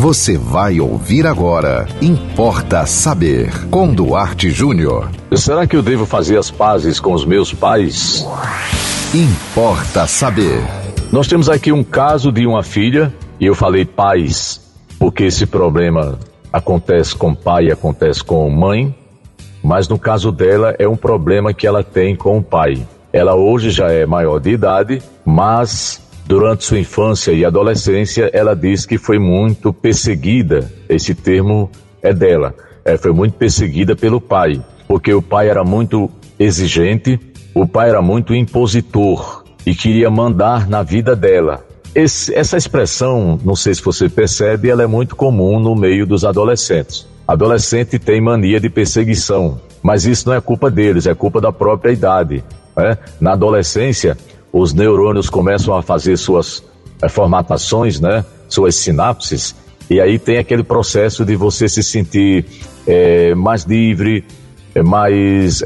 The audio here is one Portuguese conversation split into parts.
Você vai ouvir agora. Importa saber. Com Duarte Júnior. Será que eu devo fazer as pazes com os meus pais? Importa saber. Nós temos aqui um caso de uma filha, e eu falei pais, porque esse problema acontece com pai, acontece com mãe, mas no caso dela é um problema que ela tem com o pai. Ela hoje já é maior de idade, mas durante sua infância e adolescência ela diz que foi muito perseguida. Esse termo é dela. É, foi muito perseguida pelo pai, porque o pai era muito exigente, o pai era muito impositor e queria mandar na vida dela. Esse, essa expressão, não sei se você percebe, ela é muito comum no meio dos adolescentes. Adolescente tem mania de perseguição, mas isso não é culpa deles, é culpa da própria idade. Né? Na adolescência, os neurônios começam a fazer suas é, formatações, né? suas sinapses, e aí tem aquele processo de você se sentir é, mais livre, é, mais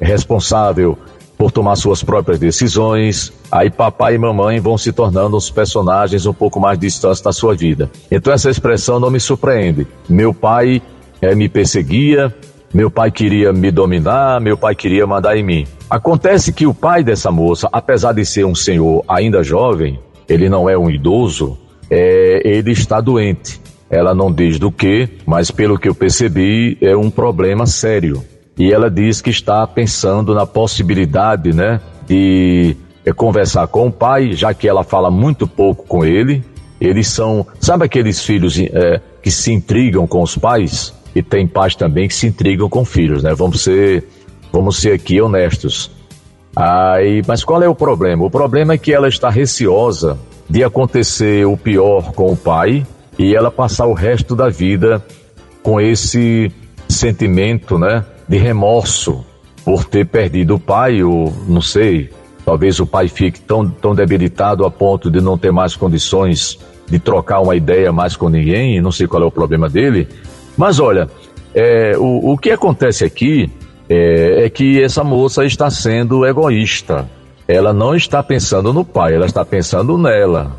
responsável por tomar suas próprias decisões. Aí papai e mamãe vão se tornando os personagens um pouco mais distantes da sua vida. Então essa expressão não me surpreende. Meu pai me perseguia, meu pai queria me dominar, meu pai queria mandar em mim. Acontece que o pai dessa moça, apesar de ser um senhor ainda jovem, ele não é um idoso, é, ele está doente. Ela não diz do que, mas pelo que eu percebi, é um problema sério. E ela diz que está pensando na possibilidade, né, de é, conversar com o pai, já que ela fala muito pouco com ele. Eles são, sabe aqueles filhos é, que se intrigam com os pais? E tem pais também que se intrigam com filhos, né? Vamos ser, vamos ser aqui honestos. Aí, mas qual é o problema? O problema é que ela está receosa de acontecer o pior com o pai e ela passar o resto da vida com esse sentimento, né, de remorso por ter perdido o pai, ou não sei, talvez o pai fique tão, tão debilitado a ponto de não ter mais condições de trocar uma ideia mais com ninguém, não sei qual é o problema dele, mas olha, é, o, o que acontece aqui é, é que essa moça está sendo egoísta. Ela não está pensando no pai, ela está pensando nela.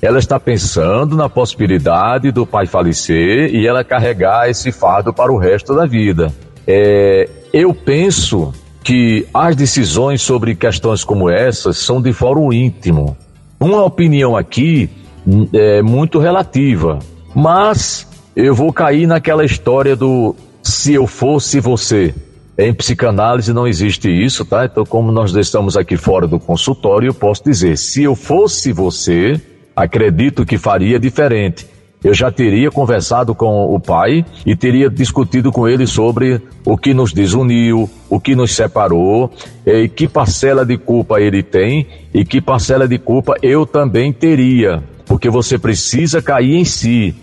Ela está pensando na possibilidade do pai falecer e ela carregar esse fardo para o resto da vida. É, eu penso que as decisões sobre questões como essas são de fórum íntimo. Uma opinião aqui hum, é muito relativa, mas eu vou cair naquela história do se eu fosse você. Em psicanálise não existe isso, tá? Então, como nós estamos aqui fora do consultório, eu posso dizer: se eu fosse você, acredito que faria diferente. Eu já teria conversado com o pai e teria discutido com ele sobre o que nos desuniu, o que nos separou, e que parcela de culpa ele tem e que parcela de culpa eu também teria. Porque você precisa cair em si.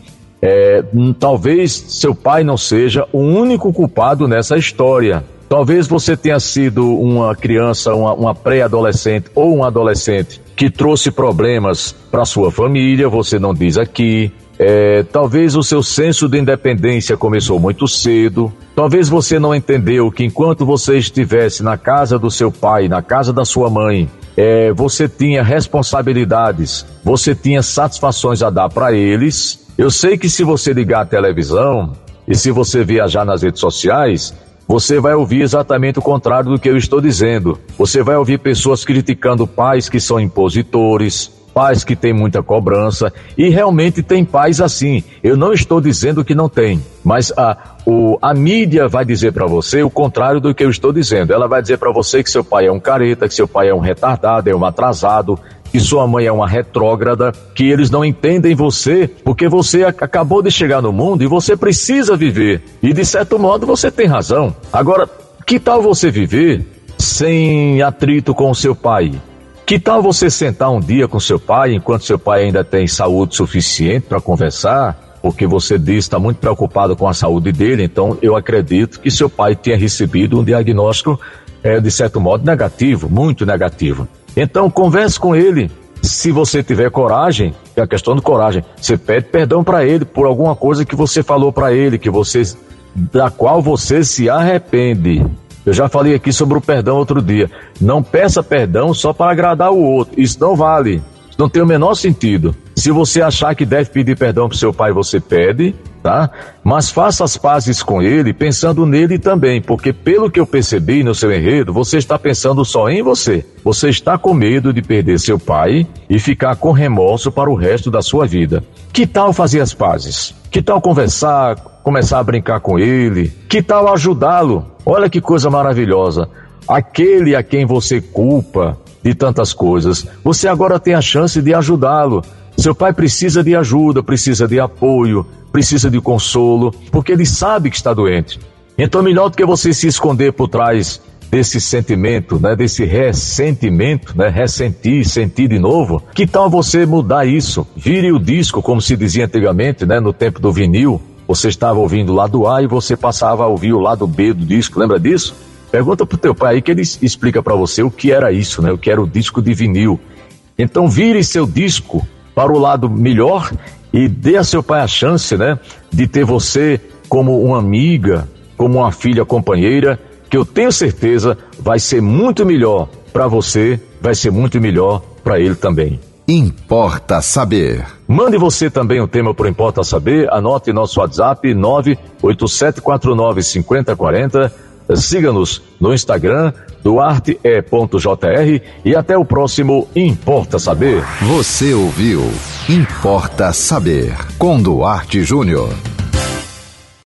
É, talvez seu pai não seja o único culpado nessa história. Talvez você tenha sido uma criança, uma, uma pré-adolescente ou um adolescente que trouxe problemas para sua família, você não diz aqui. É, talvez o seu senso de independência começou muito cedo. Talvez você não entendeu que enquanto você estivesse na casa do seu pai, na casa da sua mãe, é, você tinha responsabilidades, você tinha satisfações a dar para eles eu sei que se você ligar a televisão e se você viajar nas redes sociais, você vai ouvir exatamente o contrário do que eu estou dizendo. Você vai ouvir pessoas criticando pais que são impositores, pais que têm muita cobrança, e realmente tem pais assim. Eu não estou dizendo que não tem, mas a, o, a mídia vai dizer para você o contrário do que eu estou dizendo. Ela vai dizer para você que seu pai é um careta, que seu pai é um retardado, é um atrasado, que sua mãe é uma retrógrada, que eles não entendem você, porque você acabou de chegar no mundo e você precisa viver. E de certo modo você tem razão. Agora, que tal você viver sem atrito com o seu pai? Que tal você sentar um dia com seu pai, enquanto seu pai ainda tem saúde suficiente para conversar? Porque você diz está muito preocupado com a saúde dele, então eu acredito que seu pai tenha recebido um diagnóstico, é, de certo modo, negativo, muito negativo. Então converse com ele. Se você tiver coragem, é a questão de coragem, você pede perdão para ele por alguma coisa que você falou para ele, que você da qual você se arrepende. Eu já falei aqui sobre o perdão outro dia. Não peça perdão só para agradar o outro. Isso não vale. Não tem o menor sentido. Se você achar que deve pedir perdão para seu pai, você pede, tá? Mas faça as pazes com ele, pensando nele também, porque pelo que eu percebi no seu enredo, você está pensando só em você. Você está com medo de perder seu pai e ficar com remorso para o resto da sua vida. Que tal fazer as pazes? Que tal conversar, começar a brincar com ele? Que tal ajudá-lo? Olha que coisa maravilhosa. Aquele a quem você culpa de tantas coisas, você agora tem a chance de ajudá-lo seu pai precisa de ajuda, precisa de apoio, precisa de consolo, porque ele sabe que está doente. Então, melhor do que você se esconder por trás desse sentimento, né, desse ressentimento, né, ressentir, sentir de novo, que tal você mudar isso? Vire o disco, como se dizia antigamente, né, no tempo do vinil. Você estava ouvindo o lado A e você passava a ouvir o lado B do disco, lembra disso? Pergunta pro teu pai aí que ele explica para você o que era isso, né, o que era o disco de vinil. Então, vire seu disco para o lado melhor e dê a seu pai a chance, né, de ter você como uma amiga, como uma filha companheira, que eu tenho certeza vai ser muito melhor para você, vai ser muito melhor para ele também. Importa saber. Mande você também o tema para Importa Saber, anote nosso WhatsApp 98749 5040 Siga-nos no Instagram, duarte.jr e até o próximo Importa Saber. Você ouviu Importa Saber com Duarte Júnior.